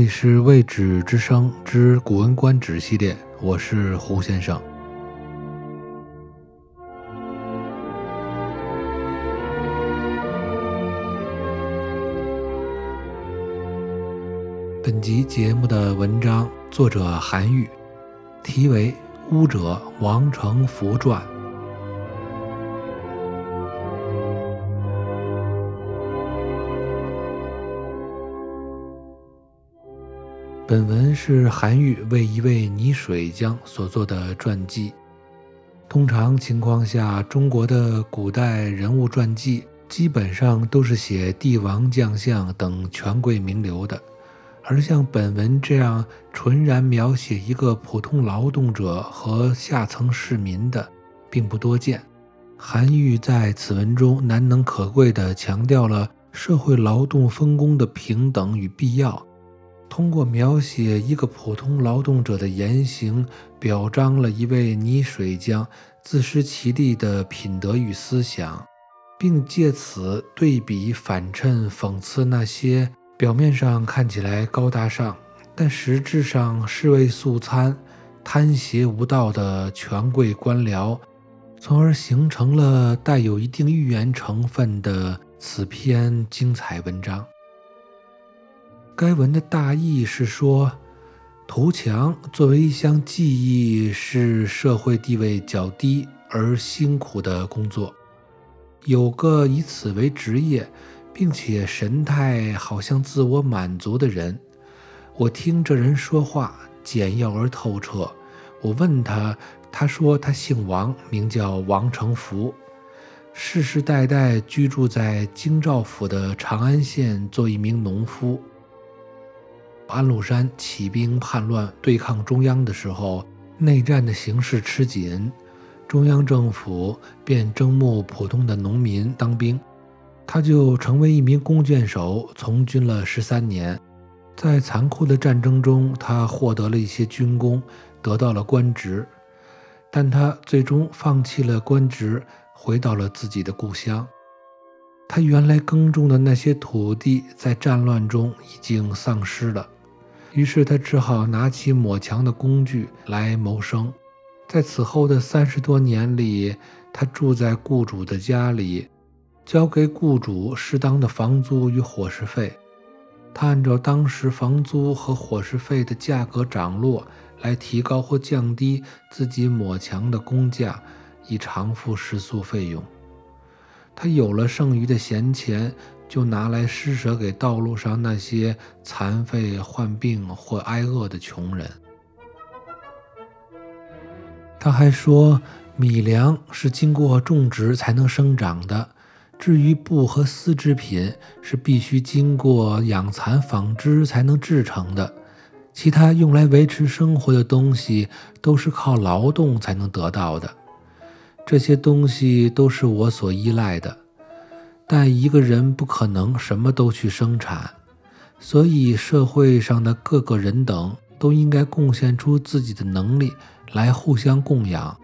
这里是未止之声之古文观止系列，我是胡先生。本集节目的文章作者韩愈，题为《巫者王成福传》。本文是韩愈为一位泥水匠所做的传记。通常情况下，中国的古代人物传记基本上都是写帝王将相等权贵名流的，而像本文这样纯然描写一个普通劳动者和下层市民的，并不多见。韩愈在此文中难能可贵地强调了社会劳动分工的平等与必要。通过描写一个普通劳动者的言行，表彰了一位泥水匠自食其力的品德与思想，并借此对比反衬讽刺那些表面上看起来高大上，但实质上是为素餐、贪邪无道的权贵官僚，从而形成了带有一定寓言成分的此篇精彩文章。该文的大意是说，涂墙作为一项技艺，是社会地位较低而辛苦的工作。有个以此为职业，并且神态好像自我满足的人，我听这人说话简要而透彻。我问他，他说他姓王，名叫王成福，世世代代居住在京兆府的长安县，做一名农夫。安禄山起兵叛乱对抗中央的时候，内战的形势吃紧，中央政府便征募普通的农民当兵，他就成为一名弓箭手，从军了十三年。在残酷的战争中，他获得了一些军功，得到了官职，但他最终放弃了官职，回到了自己的故乡。他原来耕种的那些土地，在战乱中已经丧失了。于是他只好拿起抹墙的工具来谋生。在此后的三十多年里，他住在雇主的家里，交给雇主适当的房租与伙食费。他按照当时房租和伙食费的价格涨落，来提高或降低自己抹墙的工价，以偿付食宿费用。他有了剩余的闲钱。就拿来施舍给道路上那些残废、患病或挨饿的穷人。他还说，米粮是经过种植才能生长的，至于布和丝织品，是必须经过养蚕纺织才能制成的。其他用来维持生活的东西，都是靠劳动才能得到的。这些东西都是我所依赖的。但一个人不可能什么都去生产，所以社会上的各个人等都应该贡献出自己的能力来互相供养。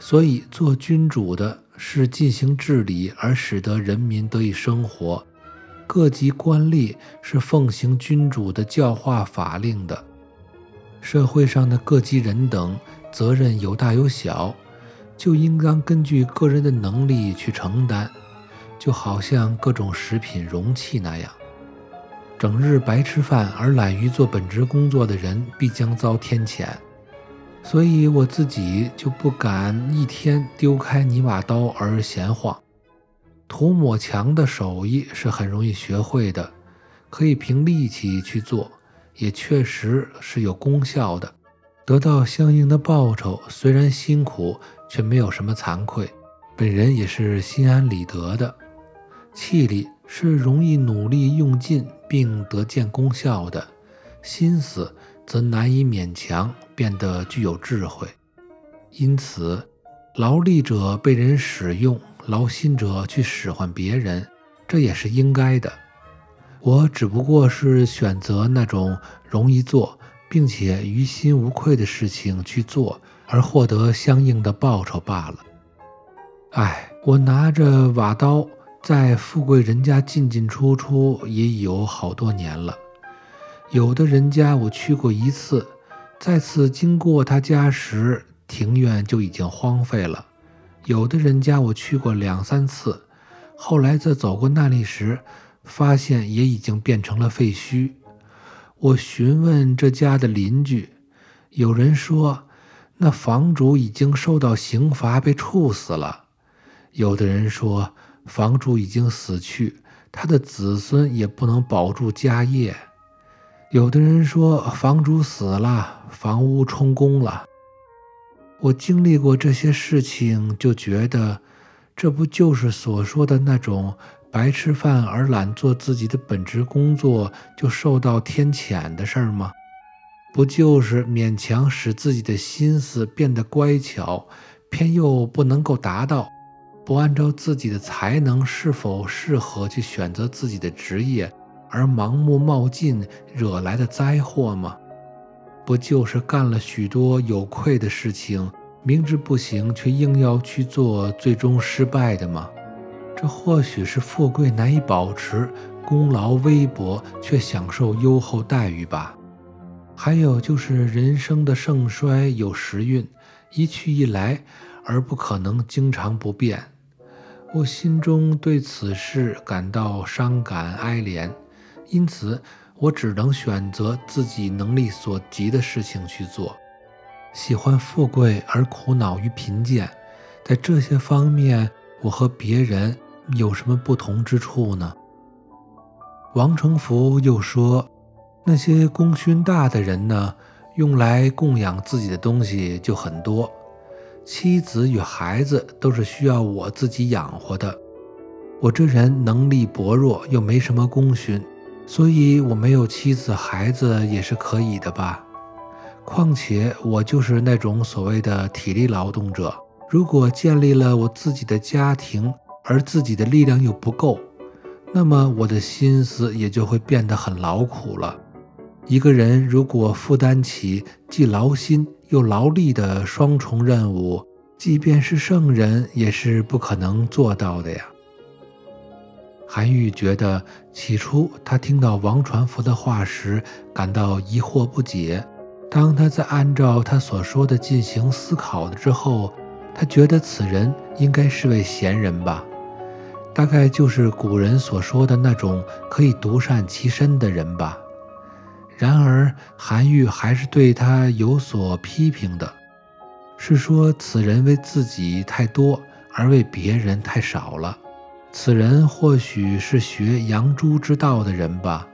所以做君主的是进行治理而使得人民得以生活，各级官吏是奉行君主的教化法令的。社会上的各级人等责任有大有小，就应当根据个人的能力去承担。就好像各种食品容器那样，整日白吃饭而懒于做本职工作的人，必将遭天谴。所以我自己就不敢一天丢开泥瓦刀而闲晃。涂抹墙的手艺是很容易学会的，可以凭力气去做，也确实是有功效的，得到相应的报酬。虽然辛苦，却没有什么惭愧，本人也是心安理得的。气力是容易努力用尽并得见功效的，心思则难以勉强变得具有智慧。因此，劳力者被人使用，劳心者去使唤别人，这也是应该的。我只不过是选择那种容易做并且于心无愧的事情去做，而获得相应的报酬罢了。唉，我拿着瓦刀。在富贵人家进进出出也有好多年了，有的人家我去过一次，再次经过他家时，庭院就已经荒废了；有的人家我去过两三次，后来再走过那里时，发现也已经变成了废墟。我询问这家的邻居，有人说那房主已经受到刑罚，被处死了；有的人说房主已经死去，他的子孙也不能保住家业；有的人说房主死了，房屋充公了。我经历过这些事情，就觉得这不就是所说的那种。白吃饭而懒做自己的本职工作，就受到天谴的事儿吗？不就是勉强使自己的心思变得乖巧，偏又不能够达到，不按照自己的才能是否适合去选择自己的职业，而盲目冒进惹来的灾祸吗？不就是干了许多有愧的事情，明知不行却硬要去做，最终失败的吗？这或许是富贵难以保持，功劳微薄却享受优厚待遇吧。还有就是人生的盛衰有时运，一去一来，而不可能经常不变。我心中对此事感到伤感哀怜，因此我只能选择自己能力所及的事情去做。喜欢富贵而苦恼于贫贱，在这些方面，我和别人。有什么不同之处呢？王成福又说：“那些功勋大的人呢，用来供养自己的东西就很多，妻子与孩子都是需要我自己养活的。我这人能力薄弱，又没什么功勋，所以我没有妻子孩子也是可以的吧。况且我就是那种所谓的体力劳动者，如果建立了我自己的家庭。”而自己的力量又不够，那么我的心思也就会变得很劳苦了。一个人如果负担起既劳心又劳力的双重任务，即便是圣人也是不可能做到的呀。韩愈觉得，起初他听到王传福的话时，感到疑惑不解。当他在按照他所说的进行思考了之后，他觉得此人应该是位贤人吧。大概就是古人所说的那种可以独善其身的人吧。然而韩愈还是对他有所批评的，是说此人为自己太多，而为别人太少了。此人或许是学杨朱之道的人吧。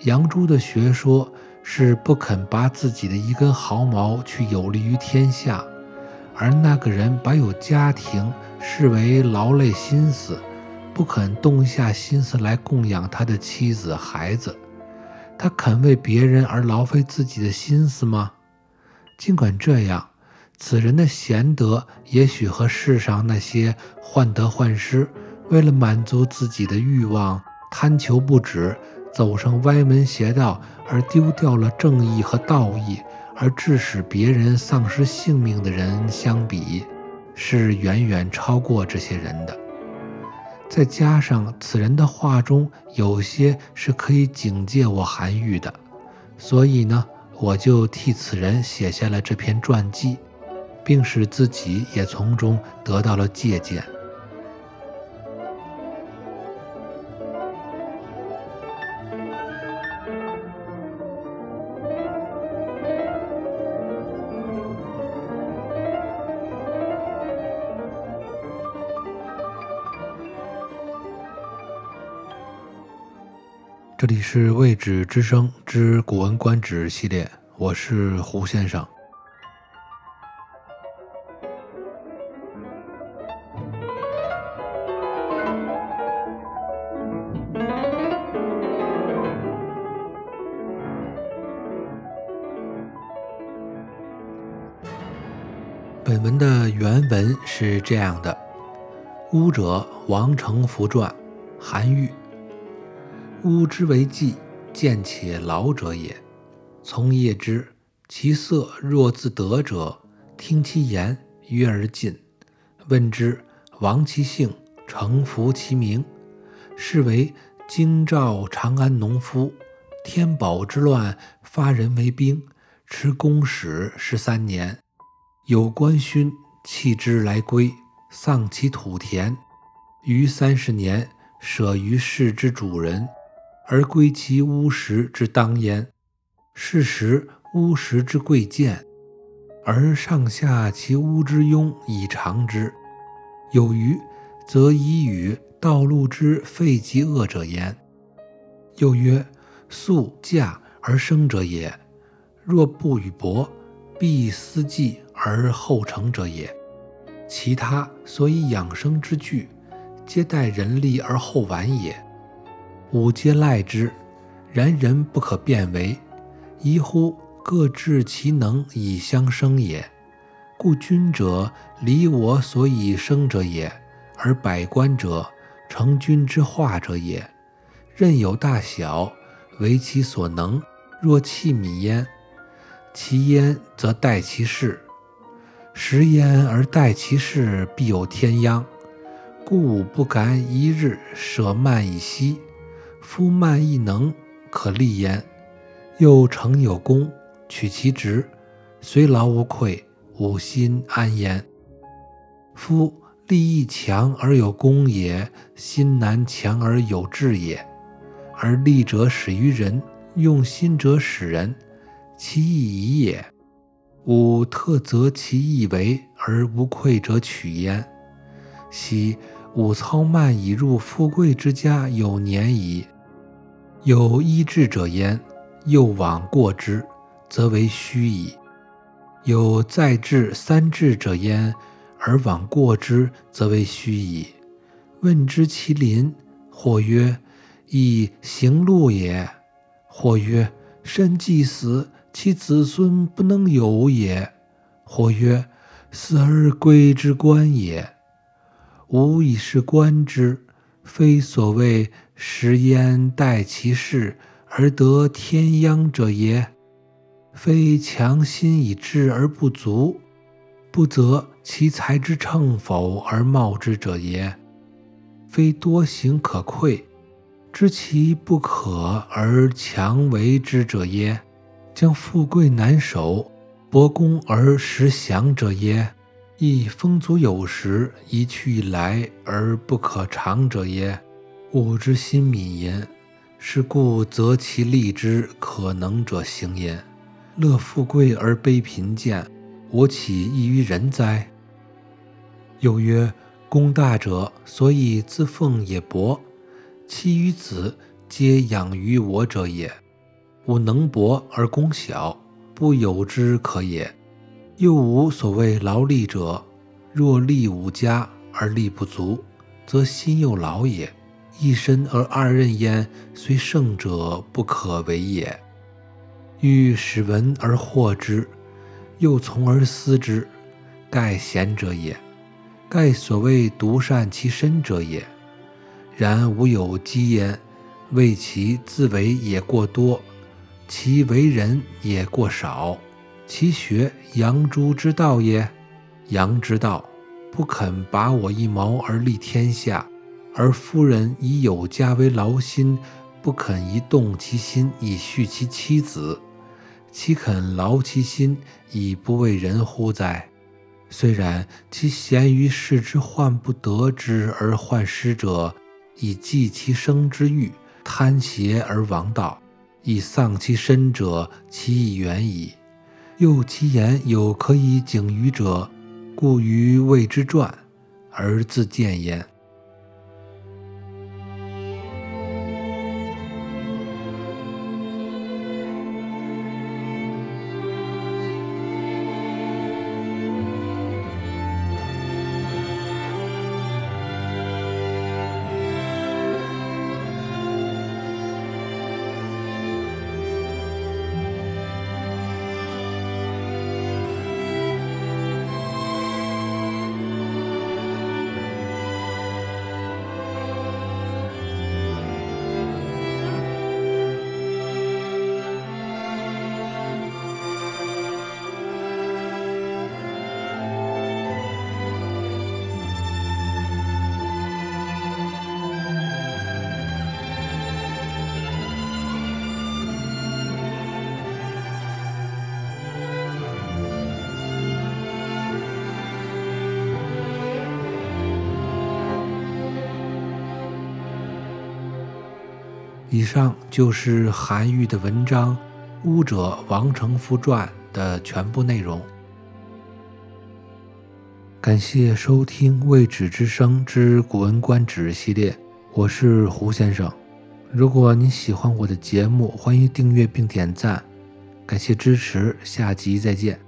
杨朱的学说是不肯拔自己的一根毫毛去有利于天下，而那个人把有家庭视为劳累心思。不肯动下心思来供养他的妻子孩子，他肯为别人而劳费自己的心思吗？尽管这样，此人的贤德也许和世上那些患得患失、为了满足自己的欲望贪求不止、走上歪门邪道而丢掉了正义和道义，而致使别人丧失性命的人相比，是远远超过这些人的。再加上此人的话中有些是可以警戒我韩愈的，所以呢，我就替此人写下了这篇传记，并使自己也从中得到了借鉴。这里是《未止之声》之《古文观止》系列，我是胡先生。本文的原文是这样的：巫者，王成福传，韩愈。乌之为季，见且劳者也。从业之，其色若自得者，听其言，约而进。问之，亡其姓，承服其名，是为京兆长安农夫。天宝之乱，发人为兵，持公使十三年。有官勋弃之来归，丧其土田。余三十年，舍于世之主人，而归其巫石之当焉。是时巫石之贵贱，而上下其巫之庸以长之。有余，则以与道路之废及恶者焉。又曰：素嫁而生者也，若不与伯，必思计。而后成者也。其他所以养生之具，皆待人力而后完也。吾皆赖之，然人不可变为，宜乎各治其能以相生也。故君者离我所以生者也，而百官者成君之化者也。任有大小，为其所能。若弃米焉，其焉则待其事。食焉而待其事，必有天殃。故不敢一日舍慢以息。夫慢亦能可立焉，又成有功，取其职，虽劳无愧，吾心安焉。夫立亦强而有功也，心难强而有志也。而利者始于人，用心者使人，其义矣也。吾特择其意为而无愧者取焉。昔吾操慢以入富贵之家有年矣。有一智者焉，又往过之，则为虚矣；有再智三智者焉，而往过之，则为虚矣。问之其邻，或曰：以行路也；或曰：身既死。其子孙不能有也。或曰：死而归之官也。吾以是观之，非所谓食焉待其事而得天殃者也。非强心以志而不足，不择其才之称否而冒之者也。非多行可愧，知其不可而强为之者也。将富贵难守，薄功而实享者也；亦丰足有时，一去一来而不可长者也。吾之心敏焉，是故择其利之可能者行焉。乐富贵而悲贫贱，我岂异于人哉？又曰：功大者，所以自奉也薄；其余子，皆养于我者也。吾能薄而功小，不有之可也。又无所谓劳力者，若力五家而力不足，则心又劳也。一身而二任焉，虽胜者不可为也。欲使闻而获之，又从而思之，盖贤者也。盖所谓独善其身者也。然吾有积焉，为其自为也过多。其为人也过少，其学杨朱之道也。杨之道，不肯拔我一毛而立天下；而夫人以有家为劳心，不肯一动其心以恤其妻子，岂肯劳其心以不为人乎哉？虽然其贤于世之患不得之而患失者，以济其生之欲，贪邪而亡道。以丧其身者，其意远矣。又其言有可以警于者，故于谓之传，而自见焉。以上就是韩愈的文章《巫者王承父传》的全部内容。感谢收听《未止之声之古文观止》系列，我是胡先生。如果您喜欢我的节目，欢迎订阅并点赞，感谢支持，下集再见。